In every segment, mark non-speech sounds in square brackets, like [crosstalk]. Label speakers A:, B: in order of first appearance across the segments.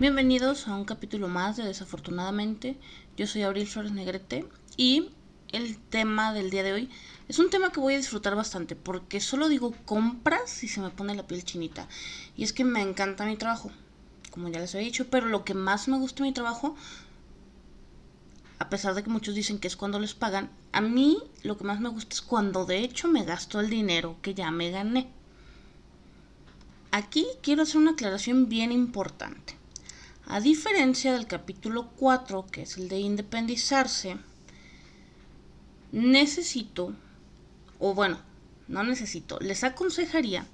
A: Bienvenidos a un capítulo más de Desafortunadamente. Yo soy Abril Flores Negrete y el tema del día de hoy es un tema que voy a disfrutar bastante porque solo digo compras y se me pone la piel chinita. Y es que me encanta mi trabajo, como ya les había dicho, pero lo que más me gusta mi trabajo, a pesar de que muchos dicen que es cuando les pagan, a mí lo que más me gusta es cuando de hecho me gasto el dinero que ya me gané. Aquí quiero hacer una aclaración bien importante. A diferencia del capítulo 4, que es el de independizarse, necesito, o bueno, no necesito, les aconsejaría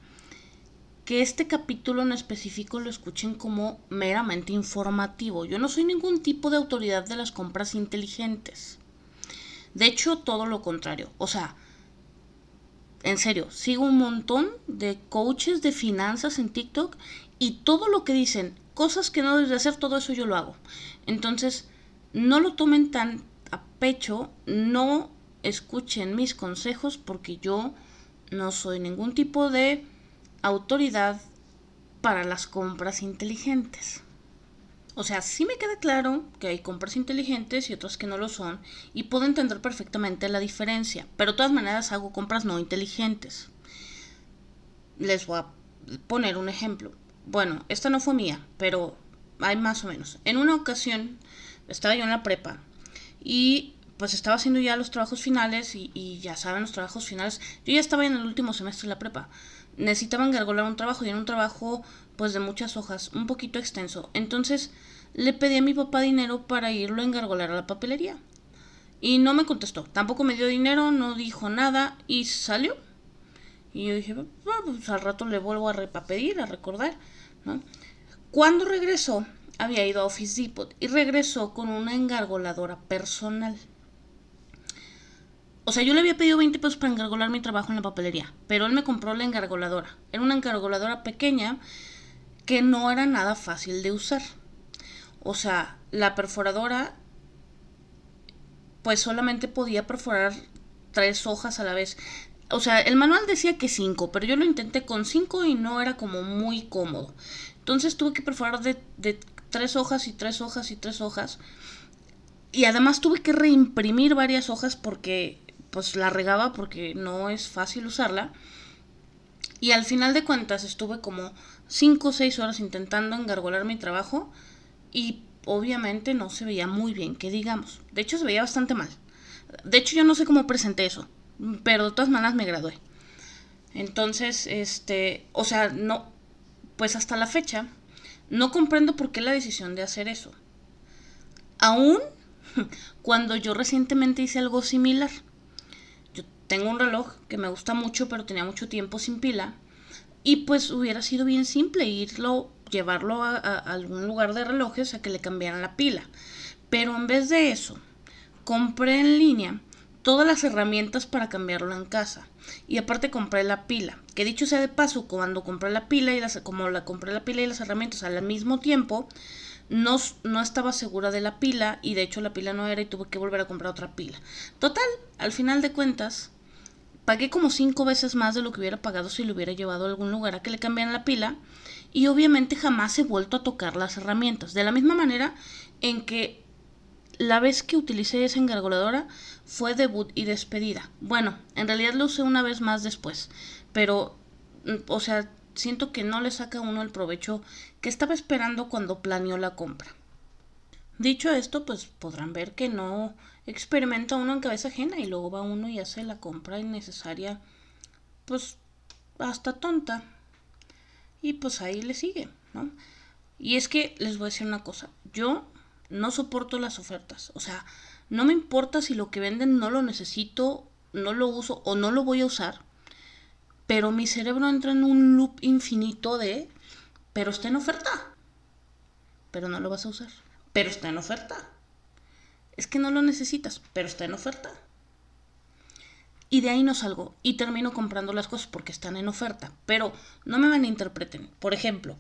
A: que este capítulo en específico lo escuchen como meramente informativo. Yo no soy ningún tipo de autoridad de las compras inteligentes. De hecho, todo lo contrario. O sea, en serio, sigo un montón de coaches de finanzas en TikTok y todo lo que dicen, cosas que no debes de hacer, todo eso yo lo hago. Entonces, no lo tomen tan a pecho, no escuchen mis consejos porque yo no soy ningún tipo de autoridad para las compras inteligentes. O sea, sí me queda claro que hay compras inteligentes y otras que no lo son, y puedo entender perfectamente la diferencia, pero de todas maneras hago compras no inteligentes. Les voy a poner un ejemplo. Bueno, esta no fue mía, pero hay más o menos. En una ocasión estaba yo en la prepa y pues estaba haciendo ya los trabajos finales y, y ya saben los trabajos finales. Yo ya estaba en el último semestre de la prepa. Necesitaba engargolar un trabajo y en un trabajo pues de muchas hojas, un poquito extenso. Entonces le pedí a mi papá dinero para irlo a engargolar a la papelería. Y no me contestó, tampoco me dio dinero, no dijo nada y salió. Y yo dije, "Ah, pues al rato le vuelvo a pedir, a recordar, ¿no? Cuando regresó, había ido a Office Depot y regresó con una engargoladora personal. O sea, yo le había pedido 20 pesos para engargolar mi trabajo en la papelería, pero él me compró la engargoladora. Era una engargoladora pequeña que no era nada fácil de usar. O sea, la perforadora pues solamente podía perforar tres hojas a la vez. O sea, el manual decía que cinco, pero yo lo intenté con cinco y no era como muy cómodo. Entonces tuve que perforar de, de tres hojas y tres hojas y tres hojas. Y además tuve que reimprimir varias hojas porque pues la regaba porque no es fácil usarla. Y al final de cuentas estuve como 5 o 6 horas intentando engargolar mi trabajo y obviamente no se veía muy bien, que digamos. De hecho se veía bastante mal. De hecho yo no sé cómo presenté eso, pero de todas maneras me gradué. Entonces, este, o sea, no, pues hasta la fecha no comprendo por qué la decisión de hacer eso. Aún [laughs] cuando yo recientemente hice algo similar. Tengo un reloj que me gusta mucho, pero tenía mucho tiempo sin pila. Y pues hubiera sido bien simple irlo, llevarlo a, a algún lugar de relojes a que le cambiaran la pila. Pero en vez de eso, compré en línea todas las herramientas para cambiarlo en casa. Y aparte compré la pila. Que dicho sea de paso, cuando compré la pila y las, como la compré la pila y las herramientas al mismo tiempo, no, no estaba segura de la pila y de hecho la pila no era y tuve que volver a comprar otra pila. Total, al final de cuentas, pagué como cinco veces más de lo que hubiera pagado si lo hubiera llevado a algún lugar a que le cambiaran la pila y obviamente jamás he vuelto a tocar las herramientas. De la misma manera en que la vez que utilicé esa engargoladora fue debut y despedida. Bueno, en realidad lo usé una vez más después, pero, mm, o sea, siento que no le saca uno el provecho que estaba esperando cuando planeó la compra. Dicho esto, pues podrán ver que no experimenta uno en cabeza ajena y luego va uno y hace la compra innecesaria, pues hasta tonta. Y pues ahí le sigue, ¿no? Y es que les voy a decir una cosa, yo no soporto las ofertas, o sea, no me importa si lo que venden no lo necesito, no lo uso o no lo voy a usar, pero mi cerebro entra en un loop infinito de, pero está en oferta, pero no lo vas a usar, pero está en oferta. Es que no lo necesitas, pero está en oferta. Y de ahí no salgo y termino comprando las cosas porque están en oferta. Pero no me malinterpreten. Por ejemplo,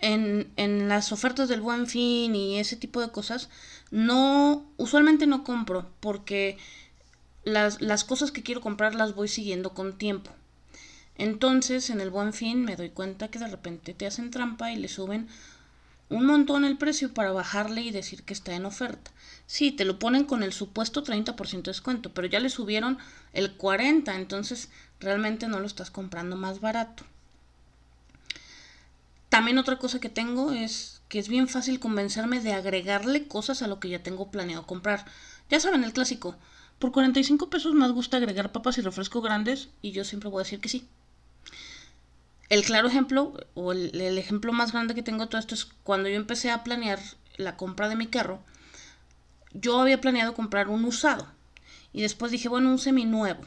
A: en, en las ofertas del buen fin y ese tipo de cosas, no, usualmente no compro porque las, las cosas que quiero comprar las voy siguiendo con tiempo. Entonces, en el buen fin, me doy cuenta que de repente te hacen trampa y le suben un montón el precio para bajarle y decir que está en oferta. Sí, te lo ponen con el supuesto 30% de descuento, pero ya le subieron el 40%, entonces realmente no lo estás comprando más barato. También otra cosa que tengo es que es bien fácil convencerme de agregarle cosas a lo que ya tengo planeado comprar. Ya saben, el clásico. Por 45 pesos más gusta agregar papas y refresco grandes y yo siempre voy a decir que sí. El claro ejemplo, o el, ejemplo más grande que tengo de todo esto es cuando yo empecé a planear la compra de mi carro, yo había planeado comprar un usado y después dije, bueno, un seminuevo.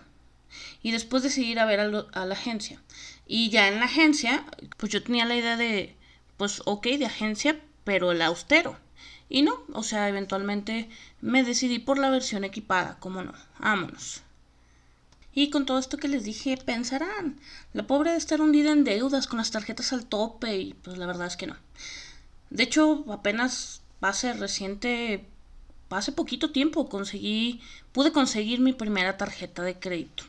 A: Y después decidí ir a ver a, a, la agencia. Y ya en la agencia, pues yo tenía la idea de, pues ok, de agencia, pero el austero. Y no, o sea, eventualmente me decidí por la versión equipada, como no, vámonos. Y con todo esto que les dije, pensarán, la pobre de estar hundida en deudas con las tarjetas al tope y pues la verdad es que no. De hecho, apenas hace reciente, hace poquito tiempo conseguí, pude conseguir mi primera tarjeta de crédito.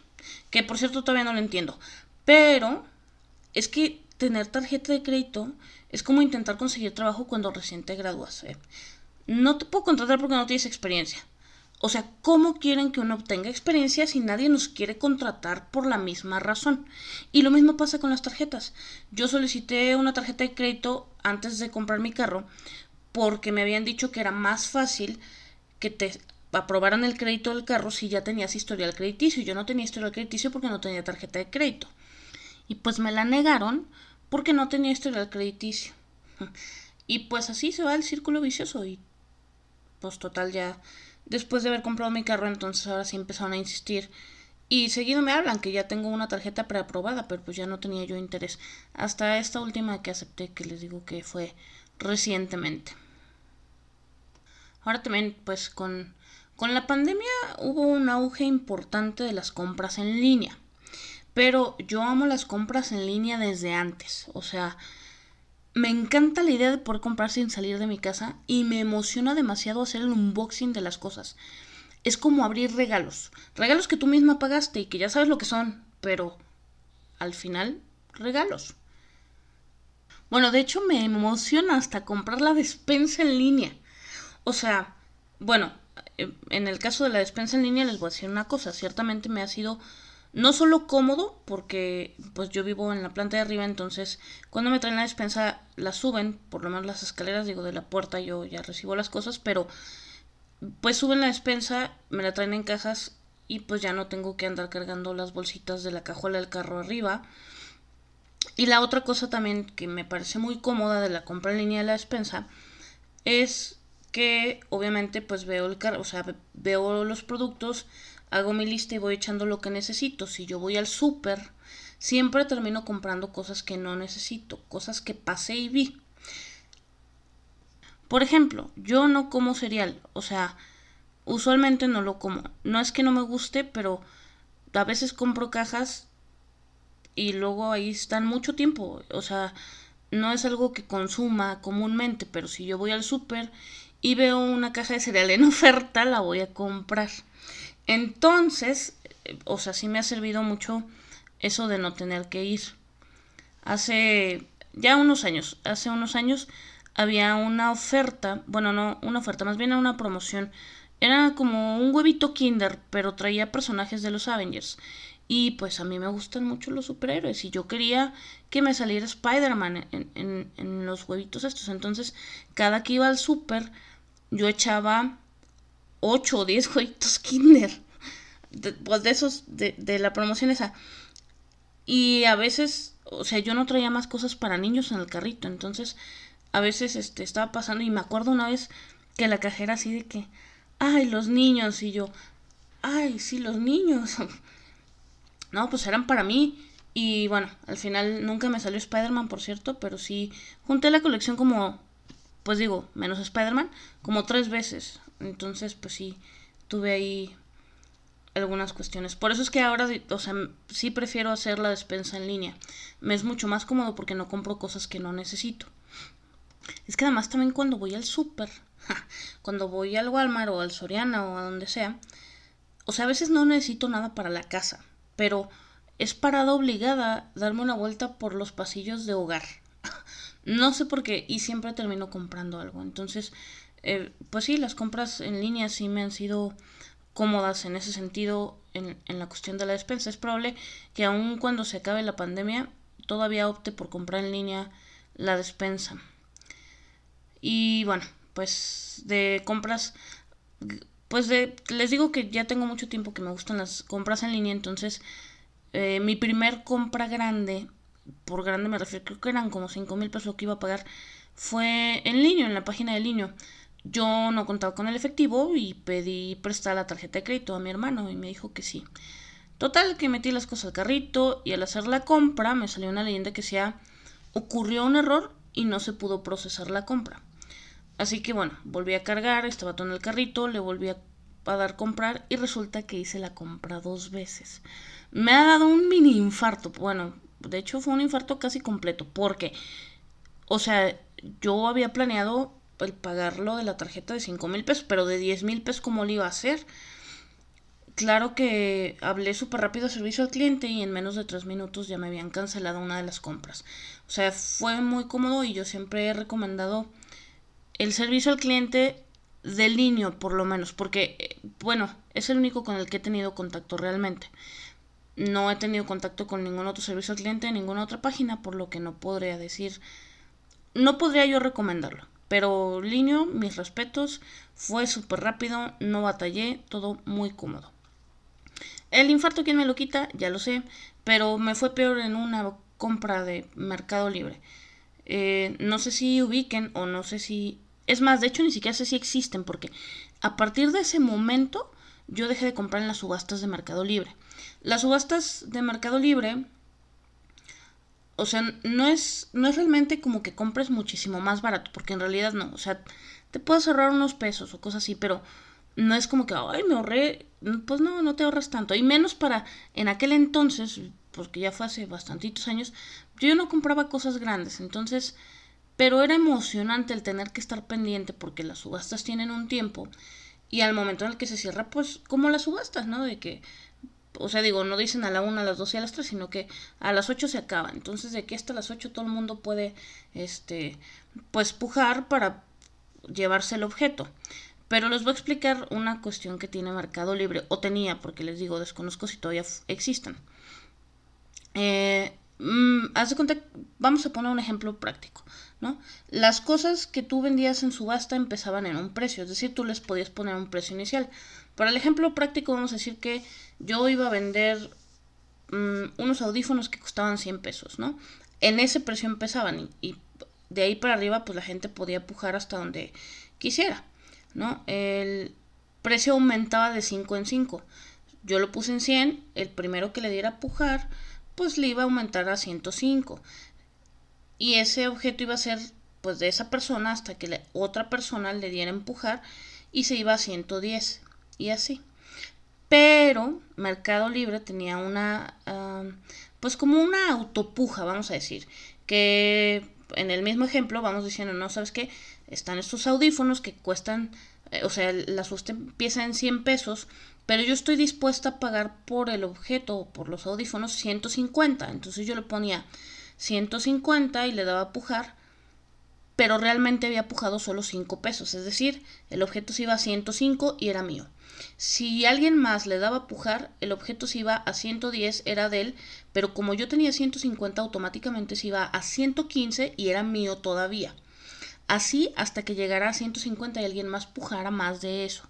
A: Que por cierto todavía no lo entiendo. Pero es que tener tarjeta de crédito es como intentar conseguir trabajo cuando recién te gradúas. ¿eh? No te puedo contratar porque no tienes experiencia. O sea, ¿cómo quieren que uno obtenga experiencia si nadie nos quiere contratar por la misma razón? Y lo mismo pasa con las tarjetas. Yo solicité una tarjeta de crédito antes de comprar mi carro porque me habían dicho que era más fácil que te aprobaran el crédito del carro si ya tenías historial crediticio. Yo no tenía historial crediticio porque no tenía tarjeta de crédito. Y pues me la negaron porque no tenía historial crediticio. [laughs] Y pues así se va el círculo vicioso y pues total ya Después de haber comprado mi carro, entonces ahora sí empezaron a insistir. Y seguido me hablan que ya tengo una tarjeta preaprobada, pero pues ya no tenía yo interés. Hasta esta última que acepté, que les digo que fue recientemente. Ahora también, pues con, con la pandemia hubo un auge importante de las compras en línea. Pero yo amo las compras en línea desde antes. O sea, me encanta la idea de poder comprar sin salir de mi casa y me emociona demasiado hacer el unboxing de las cosas. Es como abrir regalos. Regalos que tú misma pagaste y que ya sabes lo que son, pero al final, regalos. Bueno, de hecho me emociona hasta comprar la despensa en línea. O sea, bueno, en el caso de la despensa en línea les voy a decir una cosa. Ciertamente me ha sido no solo cómodo, porque pues yo vivo en la planta de arriba, entonces cuando me traen la despensa la suben, por lo menos las escaleras, digo, de la puerta yo ya recibo las cosas, pero pues suben la despensa, me la traen en cajas y pues ya no tengo que andar cargando las bolsitas de la cajuela del carro arriba. Y la otra cosa también que me parece muy cómoda de la compra en línea de la despensa es que obviamente pues veo el carro, o sea, veo los productos hago mi lista y voy echando lo que necesito. Si yo voy al súper, siempre termino comprando cosas que no necesito, cosas que pasé y vi. Por ejemplo, yo no como cereal, o sea, usualmente no lo como. No es que no me guste, pero a veces compro cajas y luego ahí están mucho tiempo, o sea, no es algo que consuma comúnmente, pero si yo voy al súper y veo una caja de cereal en [laughs] oferta, la voy a comprar. Entonces, o sea, sí me ha servido mucho eso de no tener que ir. Hace ya unos años, hace unos años había una oferta, bueno, no una oferta, más bien una promoción. Era como un huevito Kinder, pero traía personajes de los Avengers. Y pues a mí me gustan mucho los superhéroes y yo quería que me saliera Spider-Man en, en, en, los huevitos estos. Entonces, cada que iba al super, yo echaba 8 o 10 jueguitos [laughs] Kinder. De, pues de esos, de, de la promoción esa. Y a veces, o sea, yo no traía más cosas para niños en el carrito. Entonces, a veces este, estaba pasando y me acuerdo una vez que la cajera así de que, ay, los niños. Y yo, ay, sí, los niños. [laughs] no, pues eran para mí. Y bueno, al final nunca me salió Spider-Man, por cierto, pero sí junté la colección como, pues digo, menos Spider-Man, como tres veces. Entonces, pues sí, tuve ahí algunas cuestiones. Por eso es que ahora, o sea, sí prefiero hacer la despensa en línea. Me es mucho más cómodo porque no compro cosas que no necesito. Es que además también cuando voy al súper, cuando voy al Walmart o al Soriana o a donde sea, o sea, a veces no necesito nada para la casa, pero es parada obligada darme una vuelta por los pasillos de hogar. [laughs] no sé por qué, y siempre termino comprando algo. Entonces, eh, pues sí, las compras en línea sí me han sido cómodas en ese sentido en, en la cuestión de la despensa. Es probable que aun cuando se acabe la pandemia, todavía opte por comprar en línea la despensa. Y bueno, pues de compras pues les digo que ya tengo mucho tiempo que me gustan las compras en línea, entonces eh, mi primer compra grande, por grande me refiero, creo que eran como 5 mil pesos que iba a pagar, fue en línea, en la página de línea. Yo no contaba con el efectivo y pedí prestar la tarjeta de crédito a mi hermano y me dijo que sí. Total, que metí las cosas al carrito y al hacer la compra me salió una leyenda que sea ocurrió un error y no se pudo procesar la compra. Así que bueno, volví a cargar, estaba todo en el carrito, le volví a, dar comprar y resulta que hice la compra dos veces. Me ha dado un mini infarto. Bueno, de hecho fue un infarto casi completo porque, o sea, yo había planeado el pagarlo de la tarjeta de 5 mil pesos, pero de 10 mil pesos, ¿cómo lo iba a hacer? Claro que hablé súper rápido a servicio al cliente y en menos de 3 minutos ya me habían cancelado una de las compras. O sea, fue muy cómodo y yo siempre he recomendado el servicio al cliente de línea, por lo menos, porque, eh, bueno, es el único con el que he tenido contacto realmente. No he tenido contacto con ningún otro servicio al cliente en ninguna otra página, por lo que no podría decir, no podría yo recomendarlo. Pero línea, mis respetos, fue súper rápido, no batallé, todo muy cómodo. El infarto, ¿quién me lo quita? Ya lo sé, pero me fue peor en una compra de Mercado Libre. Eh, no sé si ubiquen o no sé si es más, de hecho ni siquiera sé si existen porque a partir de ese momento yo dejé de comprar en las subastas de Mercado Libre. Las subastas de Mercado Libre, o sea, no es, no es realmente como que compres muchísimo más barato, porque en realidad no, o sea, te puedes ahorrar unos pesos o cosas así, pero no es como que, ay, me ahorré, pues no, no te ahorras tanto. Y menos para, en aquel entonces, porque ya fue hace bastantitos años, yo no compraba cosas grandes, entonces pero era emocionante el tener que estar pendiente porque las subastas tienen un tiempo y al momento en el que se cierra, pues como las subastas, ¿no? De que, o sea, digo, no dicen a la una, a las dos y a las tres, sino que a las ocho se acaba. Entonces, de que hasta las ocho todo el mundo puede, este, pues pujar para llevarse el objeto. Pero les voy a explicar una cuestión que tiene Mercado Libre, o tenía, porque les digo, desconozco si todavía existen. Eh, mm, haz de vamos a poner un ejemplo práctico. ¿no? Las cosas que tú vendías en subasta empezaban en un precio, es decir, tú les podías poner un precio inicial. Para el ejemplo práctico vamos a decir que yo iba a vender mm, unos audífonos que costaban 100 pesos, ¿no? En ese precio empezaban y, de ahí para arriba pues la gente podía pujar hasta donde quisiera, ¿no? El precio aumentaba de 5 en 5. Yo lo puse en 100, el primero que le diera a pujar pues le iba a aumentar a 105 y ese objeto iba a ser pues de esa persona hasta que otra persona le diera empujar y se iba a 110 y así. Pero Mercado Libre tenía una, pues como una autopuja, vamos a decir, que en el mismo ejemplo vamos diciendo, no, ¿sabes qué? Están estos audífonos que cuestan, eh, o sea, la susta empieza en 100 pesos, pero yo estoy dispuesta a pagar por el objeto, por los audífonos, 150. Entonces yo le ponía 150 y le daba a pujar, pero realmente había pujado solo 5 pesos, es decir, el objeto se iba a 105 y era mío. Si alguien más le daba pujar, el objeto se iba a 110, era de él, pero como yo tenía 150, automáticamente se iba a 115 y era mío todavía. Así hasta que llegara a 150 y alguien más pujara más de eso.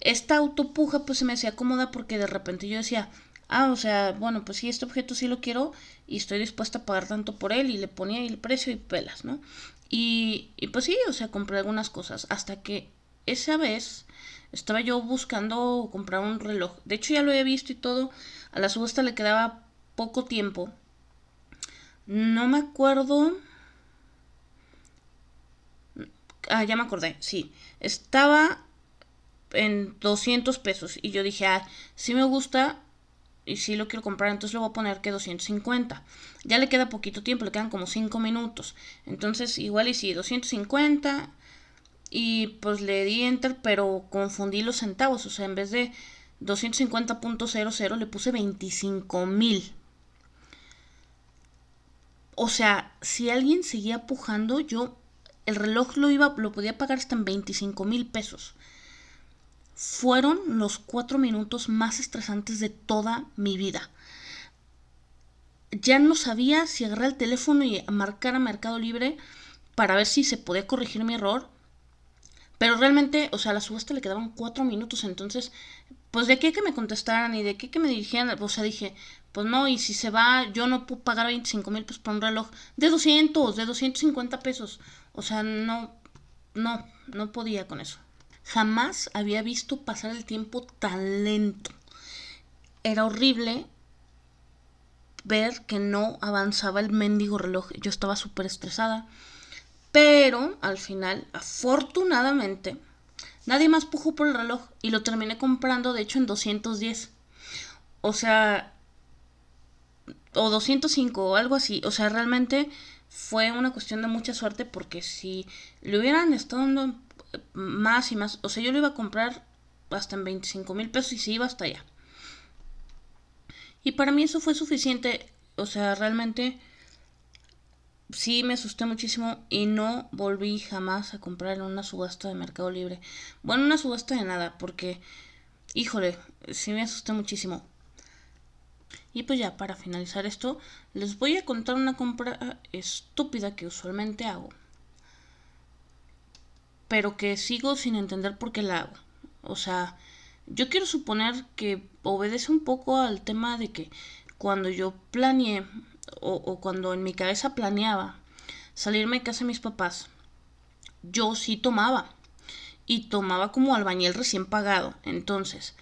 A: Esta autopuja pues se me hacía cómoda porque de repente yo decía, ah, o sea, bueno, pues sí, este objeto sí lo quiero y estoy dispuesta a pagar tanto por él y le ponía ahí el precio y pelas, ¿no? Y, y pues sí, o sea, compré algunas cosas hasta que esa vez estaba yo buscando comprar un reloj. De hecho ya lo había visto y todo. A la subasta le quedaba poco tiempo. No me acuerdo. Ah, ya me acordé, sí. Estaba en 200 pesos y yo dije, ah, sí me gusta, y si lo quiero comprar, entonces le voy a poner que 250. Ya le queda poquito tiempo, le quedan como 5 minutos. Entonces, igual y si 250 y pues le di enter, pero confundí los centavos, o sea, en vez de 250.00 le puse 25 mil. O sea, si alguien seguía pujando, yo el reloj lo iba, lo podía pagar hasta en 25 mil pesos. Fueron los cuatro minutos más estresantes de toda mi vida. Ya no sabía si agarrar el teléfono y marcar a Mercado Libre para ver si se podía corregir mi error. Pero realmente, o sea, a la subasta le quedaban cuatro minutos, entonces, pues de qué que me contestaran y de qué que me dirigieran, o sea, dije, pues no, y si se va, yo no puedo pagar 25 mil pesos por un reloj de 200, de 250 pesos. O sea, no, no, no podía con eso. Jamás había visto pasar el tiempo tan lento. Era horrible ver que no avanzaba el mendigo reloj. Yo estaba súper estresada. Pero al final, afortunadamente, nadie más pujó por el reloj y lo terminé comprando, de hecho, en 210. O sea, o 205 o algo así. O sea, realmente fue una cuestión de mucha suerte porque si le hubieran estado dando más y más, o sea, yo lo iba a comprar hasta en 25 mil pesos y se iba hasta allá. Y para mí eso fue suficiente, o sea, realmente sí me asusté muchísimo y no volví jamás a comprar en una subasta de Mercado Libre. Bueno, una subasta de nada, porque, híjole, sí me asusté muchísimo. Y pues ya, para finalizar esto, les voy a contar una compra estúpida que usualmente hago. Pero que sigo sin entender por qué la hago. O sea, yo quiero suponer que obedece un poco al tema de que cuando yo planeé o, cuando en mi cabeza planeaba salirme de casa de mis papás, yo sí tomaba. Y tomaba como albañil recién pagado. Entonces,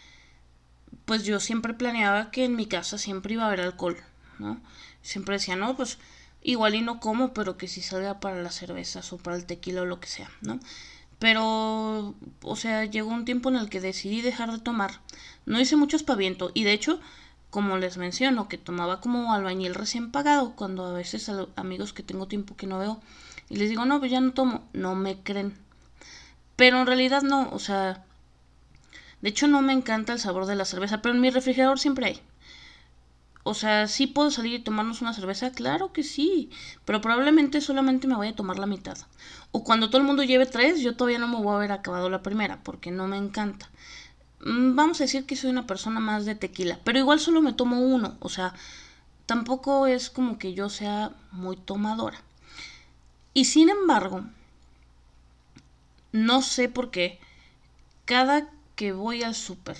A: pues yo siempre planeaba que en mi casa siempre iba a haber alcohol, ¿no? Siempre decía, no, pues igual y no como, pero que si salga para las cervezas o para el tequila o lo que sea, ¿no? Pero, o sea, llegó un tiempo en el que decidí dejar de tomar. No hice mucho espaviento y de hecho como les menciono, que tomaba como albañil recién pagado, cuando a veces a amigos que tengo tiempo que no veo, y les digo, no, pues ya no tomo, no me creen. Pero en realidad no, o sea, de hecho no me encanta el sabor de la cerveza, pero en mi refrigerador siempre hay. O sea, ¿sí puedo salir y tomarnos una cerveza? Claro que sí, pero probablemente solamente me voy a tomar la mitad. O cuando todo el mundo lleve tres, yo todavía no me voy a haber acabado la primera, porque no me encanta. Mm, vamos a decir que soy una persona más de tequila, pero igual solo me tomo uno, o sea, tampoco es como que yo sea muy tomadora. Y sin embargo, no sé por qué, cada que voy al súper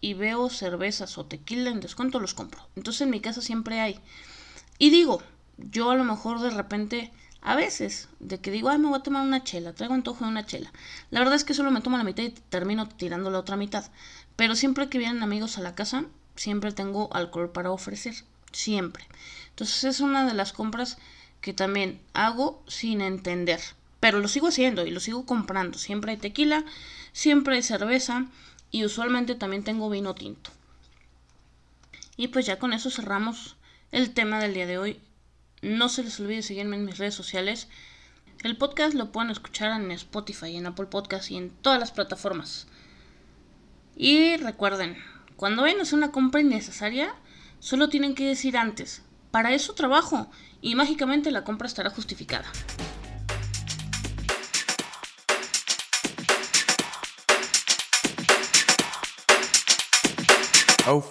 A: y veo cervezas o tequila en descuento, los compro. Entonces en mi casa siempre hay. Y digo, yo a lo mejor de repente a veces, de que digo, ay, me voy a tomar una chela, traigo antojo de una chela. La verdad es que solo me tomo la mitad y termino tirando la otra mitad. Pero siempre que vienen amigos a la casa, siempre tengo alcohol para ofrecer. Siempre. Entonces es una de las compras que también hago sin entender. Pero lo sigo haciendo y lo sigo comprando. Siempre hay tequila, siempre hay cerveza y usualmente también tengo vino tinto. Y pues ya con eso cerramos el tema del día de hoy. No se les olvide seguirme en mis redes sociales. El podcast lo pueden escuchar en Spotify, en Apple Podcast y en todas las plataformas. Y recuerden, cuando vayan a hacer una compra innecesaria, solo tienen que decir antes, para eso trabajo, y mágicamente la compra estará justificada. Oh,